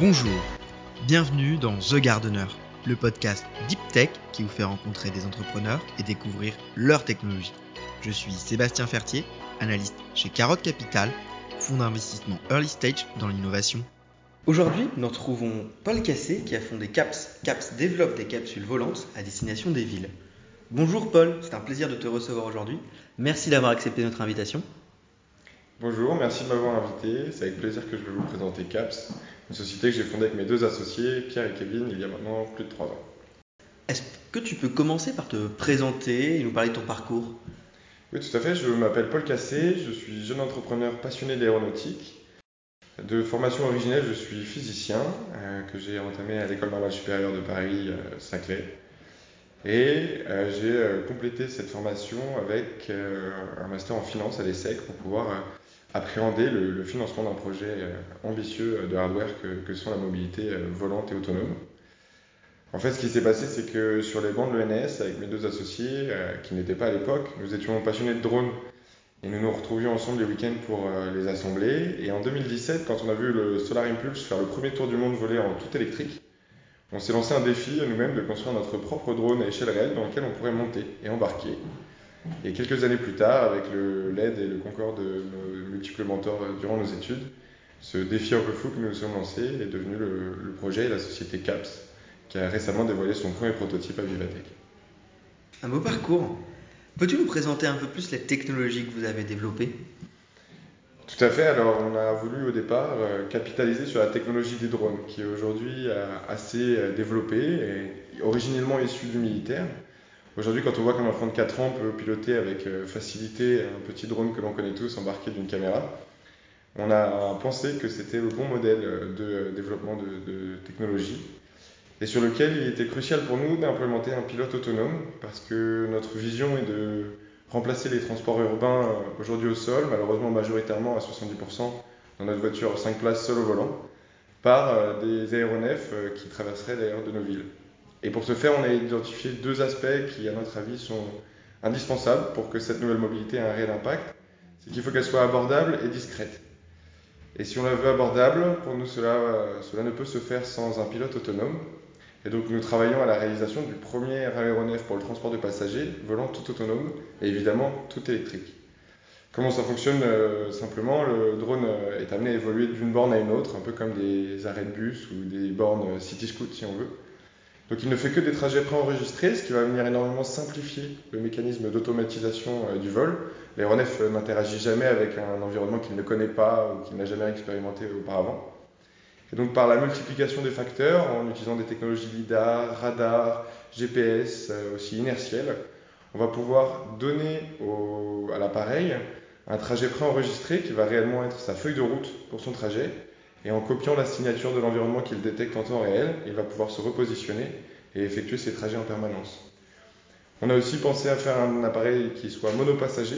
Bonjour, bienvenue dans The Gardener, le podcast Deep Tech qui vous fait rencontrer des entrepreneurs et découvrir leur technologie. Je suis Sébastien Fertier, analyste chez Carotte Capital, fonds d'investissement early stage dans l'innovation. Aujourd'hui, nous retrouvons Paul Cassé qui a fondé CAPS. CAPS développe des capsules volantes à destination des villes. Bonjour Paul, c'est un plaisir de te recevoir aujourd'hui. Merci d'avoir accepté notre invitation. Bonjour, merci de m'avoir invité. C'est avec plaisir que je vais vous présenter CAPS, une société que j'ai fondée avec mes deux associés, Pierre et Kevin, il y a maintenant plus de trois ans. Est-ce que tu peux commencer par te présenter et nous parler de ton parcours? Oui, tout à fait. Je m'appelle Paul Cassé, je suis jeune entrepreneur passionné d'aéronautique. De formation originelle, je suis physicien, euh, que j'ai entamé à l'École normale supérieure de Paris, euh, Saclay. Et euh, j'ai complété cette formation avec un master en finance à l'ESSEC pour pouvoir appréhender le, financement d'un projet ambitieux de hardware que, sont la mobilité volante et autonome. En fait, ce qui s'est passé, c'est que sur les bancs de l'ENS, avec mes deux associés, qui n'étaient pas à l'époque, nous étions passionnés de drones et nous nous retrouvions ensemble les week-ends pour euh, les assembler. Et en 2017, quand on a vu le Solar Impulse faire le premier tour du monde volé en tout électrique, on s'est lancé un défi à nous-mêmes de construire notre propre drone à échelle réelle dans lequel on pourrait monter et embarquer. Et quelques années plus tard, avec le LED et le concours de nos multiples mentors euh, durant nos études, ce défi un peu fou que nous nous sommes lancés est devenu le, le projet et la société CAPS, qui a récemment dévoilé son premier prototype à Vivatech. Un beau parcours. Peux-tu nous présenter un peu plus les technologies que vous avez développées? Tout à fait. Alors, on a voulu au départ euh, capitaliser sur la technologie des drones, qui est aujourd'hui euh, assez développée et originellement issue du militaire. Aujourd'hui, quand on voit qu'un enfant de 4 ans peut piloter avec facilité un petit drone que l'on connaît tous embarqué d'une caméra, on a pensé que c'était le bon modèle de développement de, de technologie et sur lequel il était crucial pour nous d'implémenter un pilote autonome parce que notre vision est de remplacer les transports urbains euh, aujourd'hui au sol, malheureusement majoritairement à 70% dans notre voiture 5 places seul au volant, par euh, des aéronefs euh, qui traverseraient d'ailleurs de nos villes. Et pour ce faire, on a identifié deux aspects qui, à notre avis, sont indispensables pour que cette nouvelle mobilité ait un réel impact. C'est qu'il faut qu'elle soit abordable et discrète. Et si on la veut abordable, pour nous, cela, cela ne peut se faire sans un pilote autonome. Et donc nous travaillons à la réalisation du premier aéronef pour le transport de passagers, volant tout autonome et évidemment tout électrique. Comment ça fonctionne euh, Simplement, le drone euh, est amené à évoluer d'une borne à une autre, un peu comme des arrêts de bus ou des bornes euh, City Scoot si on veut. Donc il ne fait que des trajets préenregistrés, ce qui va venir énormément simplifier le mécanisme d'automatisation du vol. L'aéronef n'interagit jamais avec un environnement qu'il ne connaît pas ou qu'il n'a jamais expérimenté auparavant. Et donc par la multiplication des facteurs, en utilisant des technologies LIDAR, radar, GPS, euh, aussi inertielles, on va pouvoir donner à l'appareil un trajet préenregistré qui va réellement être sa feuille de route pour son trajet. Et en copiant la signature de l'environnement qu'il détecte en temps réel, il va pouvoir se repositionner et effectuer ses trajets en permanence. On a aussi pensé à faire un appareil qui soit monopassager,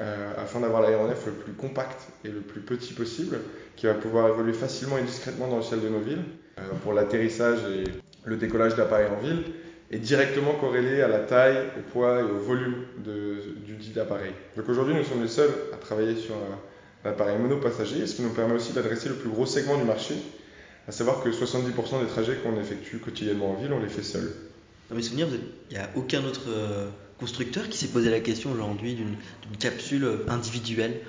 euh, afin d'avoir l'aéronef le plus compact et le plus petit possible, qui va pouvoir évoluer facilement et discrètement dans le ciel de nos villes. Euh, pour l'atterrissage et le décollage d'appareils en ville, est directement corrélé à la taille, au poids et au volume du dit appareil. Donc aujourd'hui, nous sommes les seuls à travailler sur un, un appareil monopassager, ce qui nous permet aussi d'adresser le plus gros segment du marché, à savoir que 70% des trajets qu'on effectue quotidiennement en ville, on les fait seuls. Dans mes souvenirs, il n'y a aucun autre euh, constructeur qui s'est posé la question aujourd'hui d'une capsule individuelle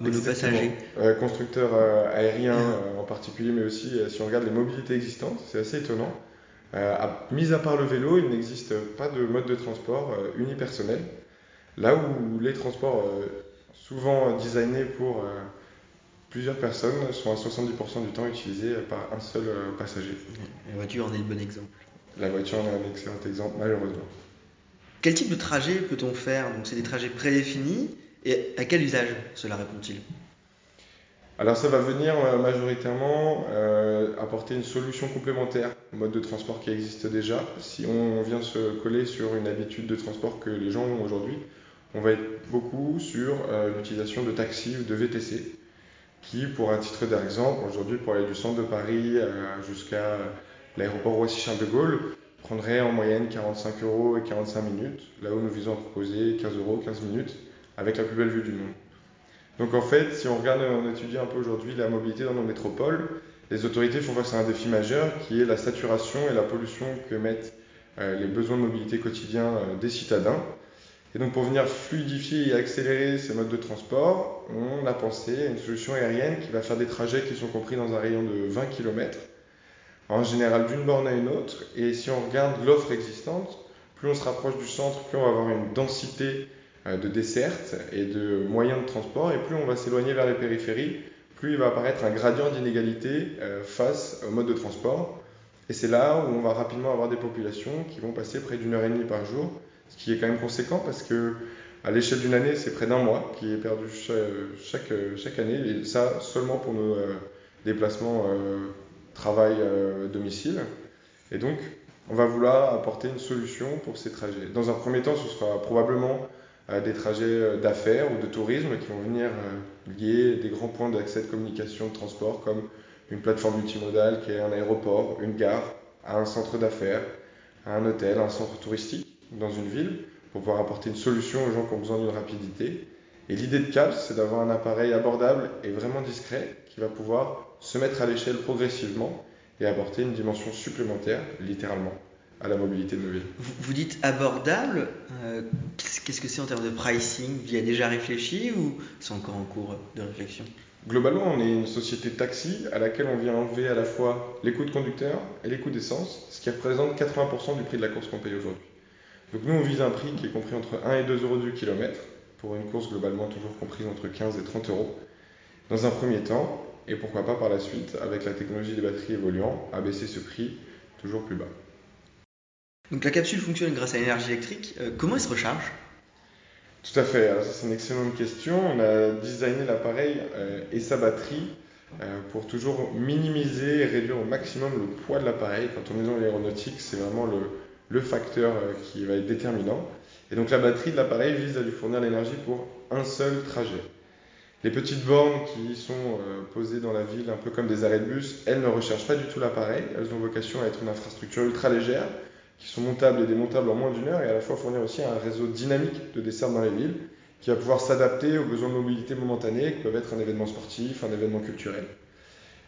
monopassager. Euh, constructeur euh, aérien euh, en particulier, mais aussi euh, si on regarde les mobilités existantes, c'est assez étonnant. Euh, à, mis à part le vélo, il n'existe pas de mode de transport unipersonnel. Là où les transports, souvent designés pour plusieurs personnes, sont à 70% du temps utilisés par un seul passager. La voiture en est le bon exemple. La voiture en est un excellent exemple, malheureusement. Quel type de trajet peut-on faire? Donc c'est des trajets prédéfinis et à quel usage cela répond-il? Alors ça va venir euh, majoritairement euh, apporter une solution complémentaire au mode de transport qui existe déjà. Si on vient se coller sur une habitude de transport que les gens ont aujourd'hui, on va être beaucoup sur euh, l'utilisation de taxis ou de VTC, qui, pour un titre d'exemple, aujourd'hui pour aller du centre de Paris euh, jusqu'à l'aéroport Roissy-Charles de Gaulle, prendrait en moyenne 45 euros et 45 minutes, là où nous visons à proposer 15 euros, 15 minutes, avec la plus belle vue du monde. Donc en fait, si on regarde, on étudie un peu aujourd'hui la mobilité dans nos métropoles, les autorités font face à un défi majeur qui est la saturation et la pollution que mettent les besoins de mobilité quotidiens des citadins. Et donc pour venir fluidifier et accélérer ces modes de transport, on a pensé à une solution aérienne qui va faire des trajets qui sont compris dans un rayon de 20 km, en général d'une borne à une autre. Et si on regarde l'offre existante, plus on se rapproche du centre, plus on va avoir une densité euh, de dessertes et de moyens de transport, et plus on va s'éloigner vers les périphéries, plus il va apparaître un gradient d'inégalité euh, face au mode de transport. Et c'est là où on va rapidement avoir des populations qui vont passer près d'une heure et demie par jour ce qui est quand même conséquent parce que à l'échelle d'une année, c'est près d'un mois qui est perdu chaque, chaque, année, et ça seulement pour nos euh, déplacements euh, travail-domicile. Euh, et donc, on va vouloir apporter une solution pour ces trajets. Dans un premier temps, ce sera probablement des trajets d'affaires ou de tourisme qui vont venir lier des grands points d'accès de communication, de transport, comme une plateforme multimodale qui est un aéroport, une gare, un centre d'affaires, un hôtel, un centre touristique dans une ville pour pouvoir apporter une solution aux gens qui ont besoin d'une rapidité. Et l'idée de CAPS, c'est d'avoir un appareil abordable et vraiment discret qui va pouvoir se mettre à l'échelle progressivement et apporter une dimension supplémentaire, littéralement, à la mobilité de nos villes. Vous, dites abordable, euh, qu'est-ce que c'est en termes de pricing? Il y a déjà réfléchi ou c'est encore en cours de réflexion? Globalement, on est une société de taxi à laquelle on vient enlever à la fois les coûts de conducteur et les coûts d'essence, ce qui représente 80% du prix de la course qu'on paye aujourd'hui. Donc nous, on vise un prix qui est compris entre 1 et 2 euros du kilomètre, pour une course globalement toujours comprise entre 15 et 30 euros, dans un premier temps, et pourquoi pas par la suite, avec la technologie des batteries évoluant, abaisser ce prix toujours plus bas. Donc la capsule fonctionne grâce à l'énergie électrique. Euh, comment elle se recharge? Tout à fait. Alors ça c'est une excellente question. On a designé l'appareil euh, et sa batterie euh, pour toujours minimiser et réduire au maximum le poids de l'appareil. Quand on est dans l'aéronautique, c'est vraiment le, le facteur euh, qui va être déterminant. Et donc la batterie de l'appareil vise à lui fournir l'énergie pour un seul trajet. Les petites bornes qui sont euh, posées dans la ville, un peu comme des arrêts de bus, elles ne rechargent pas du tout l'appareil. Elles ont vocation à être une infrastructure ultra légère, qui sont montables et démontables en moins d'une heure, et à la fois fournir aussi un réseau dynamique de dessert dans les villes, qui va pouvoir s'adapter aux besoins de mobilité momentanée, qui peuvent être un événement sportif, un événement culturel.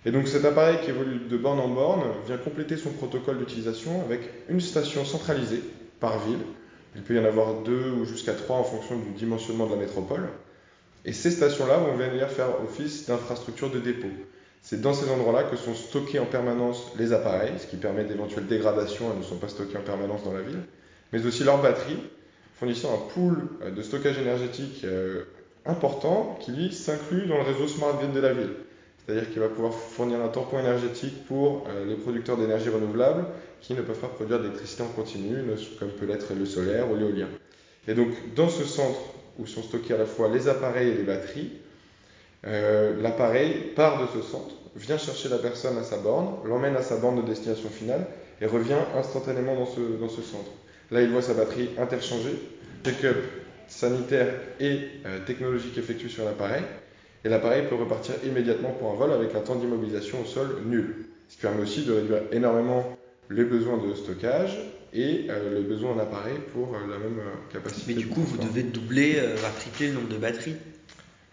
Et donc cet appareil qui évolue de borne en borne vient compléter son protocole d'utilisation avec une station centralisée par ville. Il peut y en avoir deux ou jusqu'à trois en fonction du dimensionnement de la métropole. Et ces stations-là vont venir faire office d'infrastructure de dépôt. C'est dans ces endroits-là que sont stockés en permanence les appareils, ce qui permet d'éventuelles dégradations, elles ne sont pas stockées en permanence dans la ville, mais aussi leurs batteries, fournissant un pool de stockage énergétique euh, important qui, lui, s'inclut dans le réseau Smart Grid de la ville. C'est-à-dire qu'il va pouvoir fournir un tampon énergétique pour euh, les producteurs d'énergie renouvelable qui ne peuvent pas produire d'électricité en continu, comme peut l'être le solaire ou l'éolien. Et donc, dans ce centre où sont stockés à la fois les appareils et les batteries, euh, l'appareil part de ce centre, vient chercher la personne à sa borne, l'emmène à sa borne de destination finale et revient instantanément dans ce, centre. Là, il voit sa batterie interchangée, check-up sanitaire et euh, technologique effectué sur l'appareil et l'appareil peut repartir immédiatement pour un vol avec un temps d'immobilisation au sol nul. Ce qui permet aussi de réduire énormément les besoins de stockage et euh, les besoins en appareil pour euh, la même euh, capacité. Mais du coup, vous devez doubler, à tripler le nombre de batteries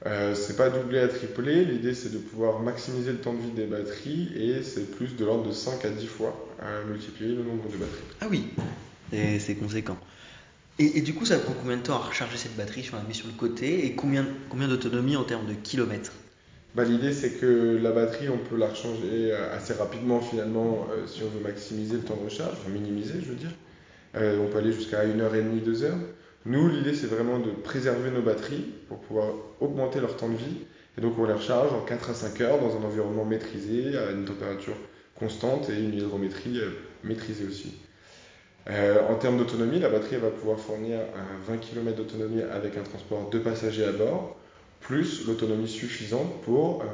euh, c'est pas doubler à tripler, l'idée c'est de pouvoir maximiser le temps de vie des batteries et c'est plus de l'ordre de 5 à 10 fois à multiplier le nombre de batteries. Ah oui, c'est conséquent. Et, du coup, ça prend combien de temps à recharger cette batterie si on la met sur le côté et combien, d'autonomie en termes de kilomètres bah, L'idée, c'est que la batterie, on peut la recharger assez rapidement finalement euh, si on veut maximiser le temps de recharge, enfin minimiser, je veux dire. Euh, on peut aller jusqu'à 1h30, 2h. Nous, l'idée, c'est vraiment de préserver nos batteries pour pouvoir augmenter leur temps de vie. Et donc, on les recharge en 4 à 5 heures dans un environnement maîtrisé, à une température constante et une hydrométrie euh, maîtrisée aussi. Euh, en termes d'autonomie, la batterie va pouvoir fournir 20 km d'autonomie avec un transport de passagers à bord, plus l'autonomie suffisante pour euh,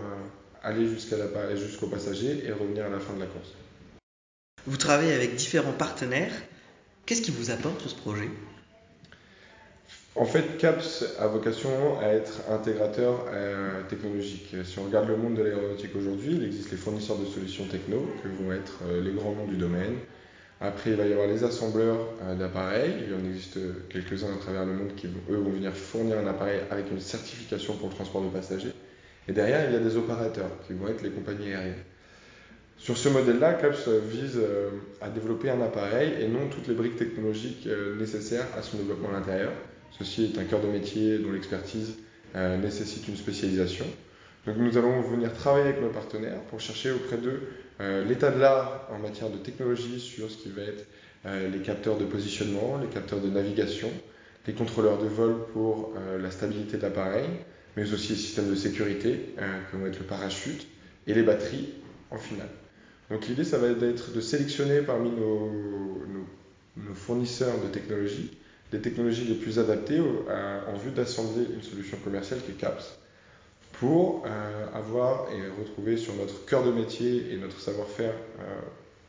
aller jusqu'au passager et revenir à la fin de la course. Vous travaillez avec différents partenaires. Qu'est-ce qui vous apporte ce projet? En fait, CAPS a vocation à être intégrateur euh, technologique. Si on regarde le monde de l'aéronautique aujourd'hui, il existe les fournisseurs de solutions techno, que vont être les grands noms du domaine, après, il va y avoir les assembleurs euh, d'appareils. Il en existe quelques-uns à travers le monde qui, eux, vont venir fournir un appareil avec une certification pour le transport de passagers. Et derrière, il y a des opérateurs qui vont être les compagnies aériennes. Sur ce modèle-là, CAPS vise à développer un appareil et non toutes les briques technologiques nécessaires à son développement à l'intérieur. Ceci est un cœur de métier dont l'expertise nécessite une spécialisation. Donc nous allons venir travailler avec nos partenaires pour chercher auprès d'eux l'état de l'art en matière de technologie sur ce qui va être les capteurs de positionnement, les capteurs de navigation, les contrôleurs de vol pour la stabilité de l'appareil, mais aussi les systèmes de sécurité, euh, comme vont être le parachute, et les batteries en finale. Donc l'idée, ça va être de sélectionner parmi nos, nos, fournisseurs de technologies les technologies les plus adaptées en vue d'assembler une solution commerciale qui est CAPS, pour euh, avoir et retrouver sur notre cœur de métier et notre savoir-faire euh,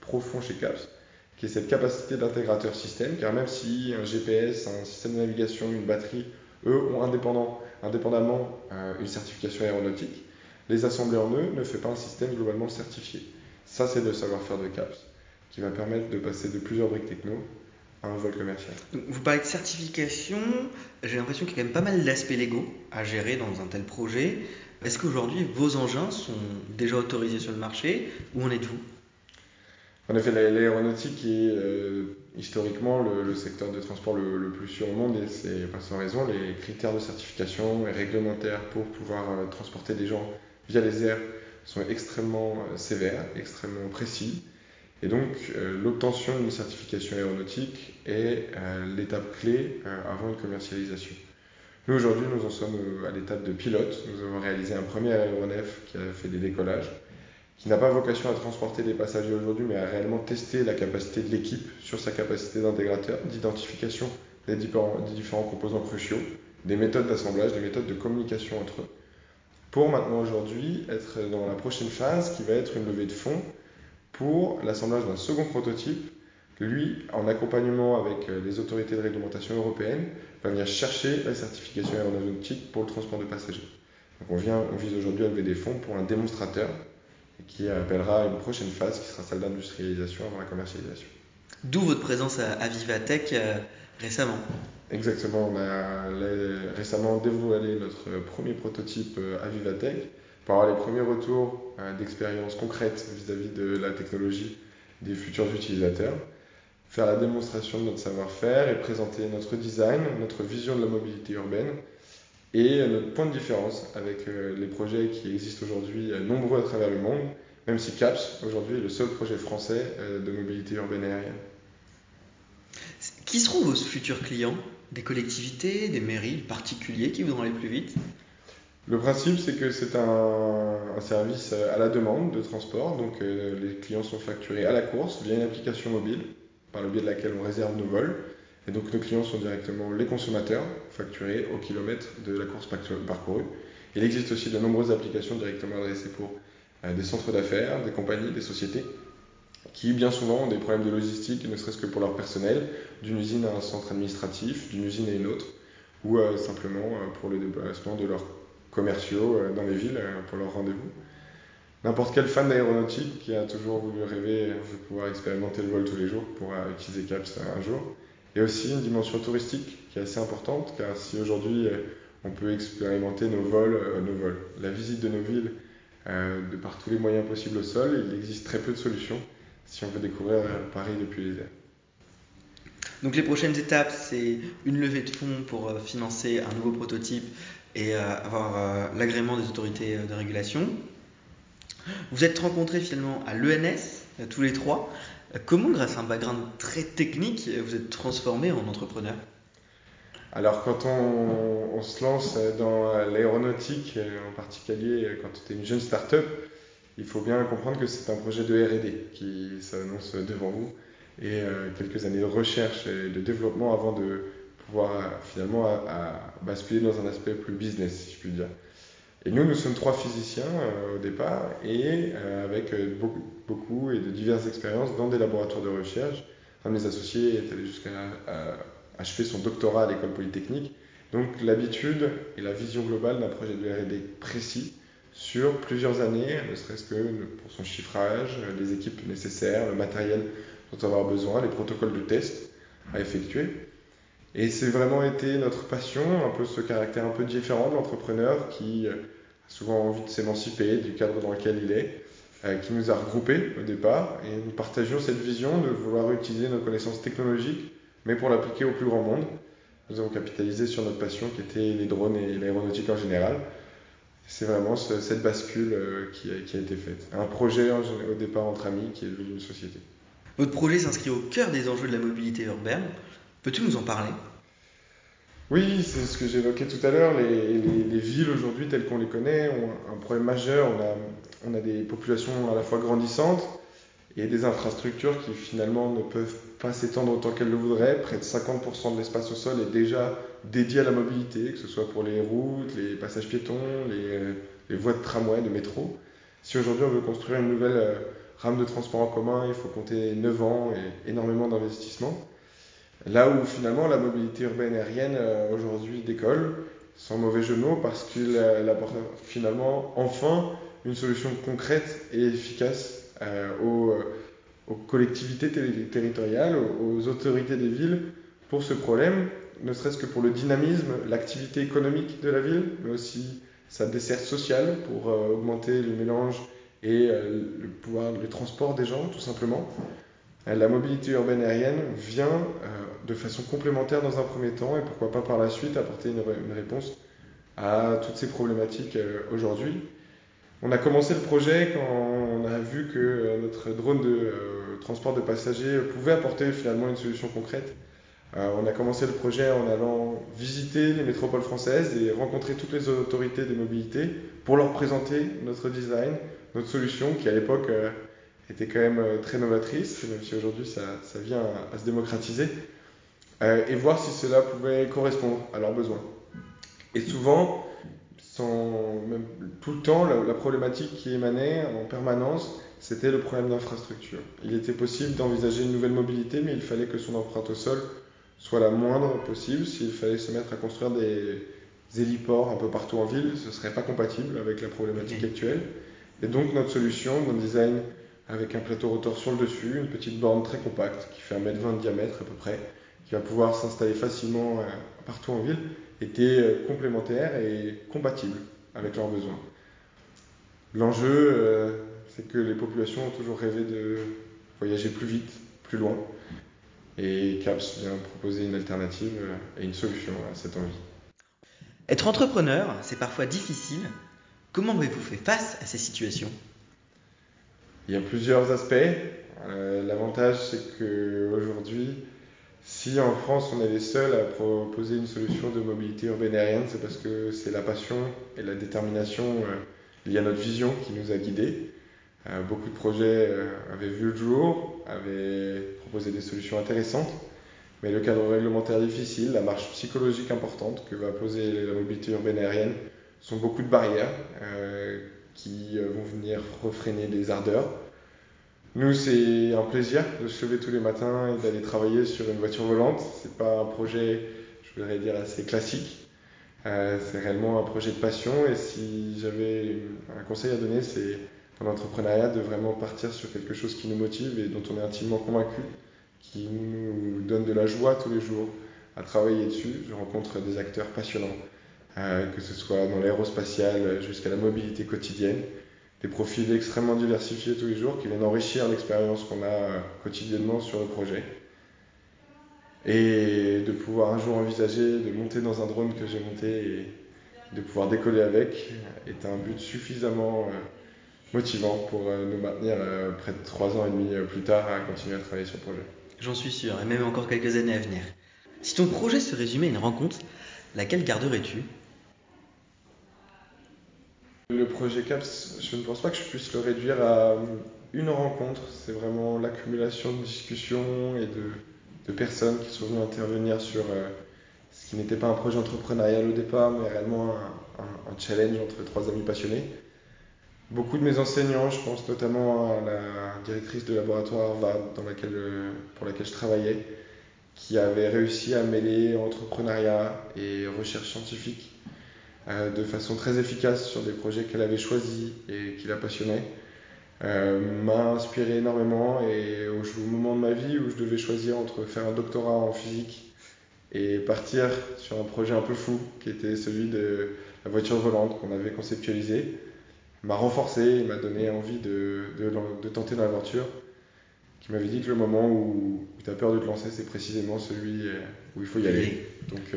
profond chez CAPS, qui est cette capacité d'intégrateur système, car même si un GPS, un système de navigation, une batterie, eux, ont indépendamment euh, une certification aéronautique, les assembler en eux ne fait pas un système globalement certifié. Ça, c'est le savoir-faire de CAPS, qui va permettre de passer de plusieurs briques techno un vol commercial. Vous parlez de certification, j'ai l'impression qu'il y a quand même pas mal d'aspects légaux à gérer dans un tel projet. Est-ce qu'aujourd'hui, vos engins sont déjà autorisés sur le marché? Où en êtes-vous? En effet, l'aéronautique est euh, historiquement le, secteur de transport le, plus sûr au monde et c'est pas sans raison. Les critères de certification et réglementaires pour pouvoir euh, transporter des gens via les airs sont extrêmement euh, sévères, extrêmement précis. Et donc euh, l'obtention d'une certification aéronautique est l'étape clé avant une commercialisation. Nous aujourd'hui nous en sommes à l'étape de pilote. Nous avons réalisé un premier aéronef qui a fait des décollages qui n'a pas vocation à transporter des passagers aujourd'hui, mais à réellement tester la capacité de l'équipe sur sa capacité d'intégrateur, d'identification des différents, des différents composants cruciaux, des méthodes d'assemblage, des méthodes de communication entre eux. Pour maintenant aujourd'hui être dans la prochaine phase qui va être une levée de fonds pour l'assemblage d'un second prototype. Lui, en accompagnement avec les autorités de réglementation européennes, va venir chercher la certification aéronautique pour le transport de passagers. Donc on, vient, on vise aujourd'hui à lever des fonds pour un démonstrateur qui appellera une prochaine phase qui sera celle d'industrialisation avant la commercialisation. D'où votre présence à, Vivatech euh, récemment. Exactement, on a récemment dévoilé notre premier prototype euh, à Vivatech pour avoir les premiers retours euh, d'expérience concrète vis-à-vis de la technologie des futurs utilisateurs, faire la démonstration de notre savoir-faire et présenter notre design, notre vision de la mobilité urbaine et notre point de différence avec euh, les projets qui existent aujourd'hui euh, nombreux à travers le monde, même si CAPS aujourd'hui est le seul projet français euh, de mobilité urbaine aérienne. Qui seront vos futurs clients? Des collectivités, des mairies, particuliers qui voudront aller plus vite? Le principe, c'est que c'est un, service à la demande de transport. Donc, les clients sont facturés à la course via une application mobile par le biais de laquelle on réserve nos vols. Et donc nos clients sont directement les consommateurs, facturés au kilomètre de la course parcourue. Il existe aussi de nombreuses applications directement adressées pour euh, des centres d'affaires, des compagnies, des sociétés, qui bien souvent ont des problèmes de logistique, ne serait-ce que pour leur personnel, d'une usine à un centre administratif, d'une usine à une autre, ou euh, simplement euh, pour le déplacement de leurs commerciaux dans les villes pour leurs rendez-vous. N'importe quel fan d'aéronautique qui a toujours voulu rêver de pouvoir expérimenter le vol tous les jours pourra utiliser CAPS un jour. A aussi une dimension touristique qui est assez importante, car si aujourd'hui euh, on peut expérimenter nos vols, euh, nos vols, la visite de nos villes euh, de par tous les moyens possibles au sol, il existe très peu de solutions si on veut découvrir Paris depuis les airs. Donc les prochaines étapes, c'est une levée de fonds pour financer un nouveau prototype et avoir l'agrément des autorités de régulation. Vous êtes rencontrés finalement à l'ENS, tous les trois. Comment, grâce à un background très technique, vous êtes transformé en entrepreneur Alors, quand on, se lance dans l'aéronautique, en particulier quand tu es une jeune start-up, il faut bien comprendre que c'est un projet de RD qui s'annonce devant vous et euh, quelques années de recherche et de développement avant de pouvoir finalement basculer dans un aspect plus business, si je puis dire. Et nous, nous sommes trois physiciens euh, au départ et euh, avec euh, beaucoup, beaucoup, et de diverses expériences dans des laboratoires de recherche. Un de mes associés est allé jusqu'à achever son doctorat à l'école polytechnique. Donc l'habitude et la vision globale d'un projet de RD précis sur plusieurs années, ne serait-ce que pour son chiffrage, les équipes nécessaires, le matériel dont on va avoir besoin, les protocoles de test à effectuer. Et c'est vraiment été notre passion, un peu ce caractère un peu différent de l'entrepreneur qui souvent envie de s'émanciper du cadre dans lequel il est, qui nous a regroupés au départ et nous partagions cette vision de vouloir utiliser nos connaissances technologiques, mais pour l'appliquer au plus grand monde. Nous avons capitalisé sur notre passion qui était les drones et l'aéronautique en général. C'est vraiment cette bascule qui a, qui a, été faite. Un projet au départ entre amis qui est devenu une société. Votre projet s'inscrit au cœur des enjeux de la mobilité urbaine. Peux-tu nous en parler? Oui, c'est ce que j'évoquais tout à l'heure. Les, les, les, villes aujourd'hui, telles qu'on les connaît, ont un problème majeur. On a, on a des populations à la fois grandissantes et des infrastructures qui finalement ne peuvent pas s'étendre autant qu'elles le voudraient. Près de 50% de l'espace au sol est déjà dédié à la mobilité, que ce soit pour les routes, les passages piétons, les, les voies de tramway, de métro. Si aujourd'hui on veut construire une nouvelle euh, rame de transport en commun, il faut compter 9 ans et énormément d'investissements. Là où finalement la mobilité urbaine aérienne euh, aujourd'hui décolle, sans mauvais jeu de mots, parce qu'il apporte finalement enfin une solution concrète et efficace euh, aux, euh, collectivités territoriales, aux, autorités des villes pour ce problème, ne serait-ce que pour le dynamisme, l'activité économique de la ville, mais aussi sa desserte sociale pour euh, augmenter le mélange et euh, le pouvoir, le transport des gens, tout simplement. Euh, la mobilité urbaine aérienne vient euh, de façon complémentaire dans un premier temps et pourquoi pas par la suite apporter une, réponse à toutes ces problématiques aujourd'hui. On a commencé le projet quand on a vu que notre drone de euh, transport de passagers pouvait apporter finalement une solution concrète. Euh, on a commencé le projet en allant visiter les métropoles françaises et rencontrer toutes les autorités de mobilité pour leur présenter notre design, notre solution qui à l'époque euh, était quand même euh, très novatrice, même si aujourd'hui ça, ça, vient à, à se démocratiser, euh, et voir si cela pouvait correspondre à leurs besoins. Et souvent, sans, même tout le temps, la, la problématique qui émanait en permanence, c'était le problème d'infrastructure. Il était possible d'envisager une nouvelle mobilité, mais il fallait que son empreinte au sol soit la moindre possible. S'il fallait se mettre à construire des héliports un peu partout en ville, ce ne serait pas compatible avec la problématique actuelle. Et donc notre solution, notre design avec un plateau rotor sur le dessus, une petite borne très compacte qui fait 1m20 de diamètre à peu près, qui va pouvoir s'installer facilement euh, partout en ville, était euh, complémentaire et compatible avec leurs besoins. L'enjeu, euh, c'est que les populations ont toujours rêvé de voyager plus vite, plus loin, et CAPS vient proposer une alternative et une solution à cette envie. Être entrepreneur, c'est parfois difficile, Comment avez-vous fait face à ces situations? Il y a plusieurs aspects. Euh, L'avantage, c'est qu'aujourd'hui, si en France on est les seuls à proposer une solution de mobilité urbaine aérienne, c'est parce que c'est la passion et la détermination euh, liée à notre vision qui nous a guidés. Euh, beaucoup de projets euh, avaient vu le jour, avaient proposé des solutions intéressantes, mais le cadre réglementaire difficile, la marche psychologique importante que va poser la mobilité urbaine aérienne sont beaucoup de barrières qui euh, vont venir refréner des ardeurs. Nous, c'est un plaisir de se lever tous les matins et d'aller travailler sur une voiture volante. C'est pas un projet, je voudrais dire, assez classique. Euh, c'est réellement un projet de passion. Et si j'avais un conseil à donner, c'est dans l'entrepreneuriat de vraiment partir sur quelque chose qui nous motive et dont on est intimement convaincu, qui nous donne de la joie tous les jours à travailler dessus. Je rencontre des acteurs passionnants que ce soit dans l'aérospatial jusqu'à la mobilité quotidienne. Des profils extrêmement diversifiés tous les jours qui viennent enrichir l'expérience qu'on a euh, quotidiennement sur le projet. Et de pouvoir un jour envisager de monter dans un drone que j'ai monté et de pouvoir décoller avec est un but suffisamment euh, motivant pour nous maintenir près de trois ans et demi plus tard à continuer à travailler sur le projet. J'en suis sûr, et même encore quelques années à venir. Si ton projet se résumait à une rencontre, laquelle garderais-tu? Le projet CAPS, je ne pense pas que je puisse le réduire à une rencontre. C'est vraiment l'accumulation de discussions et de, personnes qui sont venues intervenir sur euh, ce qui n'était pas un projet entrepreneurial au départ, mais réellement un, challenge entre trois amis passionnés. Beaucoup de mes enseignants, je pense notamment à la directrice de laboratoire Harvard dans laquelle, euh, pour laquelle je travaillais, qui avait réussi à mêler entrepreneuriat et recherche scientifique euh, de façon très efficace sur des projets qu'elle avait choisis et qui la passionnaient, euh, m'a inspiré énormément et au, au, moment de ma vie où je devais choisir entre faire un doctorat en physique et partir sur un projet un peu fou qui était celui de la voiture volante qu'on avait conceptualisé, m'a renforcé, il m'a donné envie de, de, de tenter l'aventure, qui m'avait dit que le moment où, tu as peur de te lancer, c'est précisément celui où il faut y aller. Donc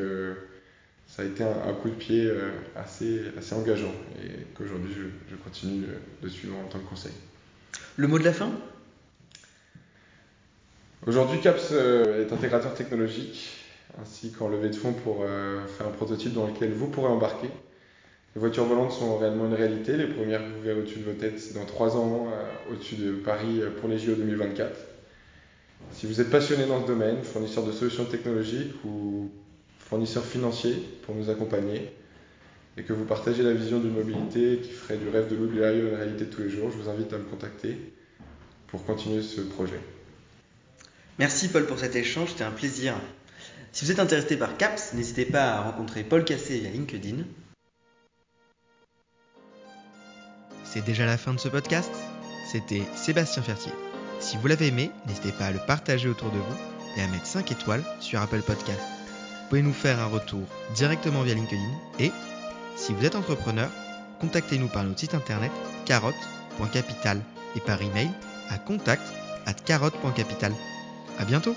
ça a été un, coup de pied assez, assez engageant et qu'aujourd'hui je, je continue de suivre en tant que conseil. Le mot de la fin? Aujourd'hui, CAPS euh, est intégrateur technologique ainsi qu'en levée de fonds pour euh, faire un prototype dans lequel vous pourrez embarquer. Les voitures volantes sont réellement une réalité. Les premières que vous verrez au-dessus de vos têtes, c'est dans trois ans euh, au-dessus de Paris pour les JO 2024. Si vous êtes passionné dans ce domaine, fournisseur de solutions technologiques ou fournisseur financier pour nous accompagner, et que vous partagez la vision d'une mobilité qui ferait du rêve de Louis une réalité de tous les jours, je vous invite à me contacter pour continuer ce projet. Merci Paul pour cet échange, c'était un plaisir. Si vous êtes intéressé par CAPS, n'hésitez pas à rencontrer Paul Cassé via LinkedIn. C'est déjà la fin de ce podcast? C'était Sébastien Fertier. Si vous l'avez aimé, n'hésitez pas à le partager autour de vous et à mettre 5 étoiles sur Apple Podcast. Vous pouvez nous faire un retour directement via LinkedIn et, si vous êtes entrepreneur, contactez-nous par notre site internet carotte.capital et par email à contact at carotte.capital. À bientôt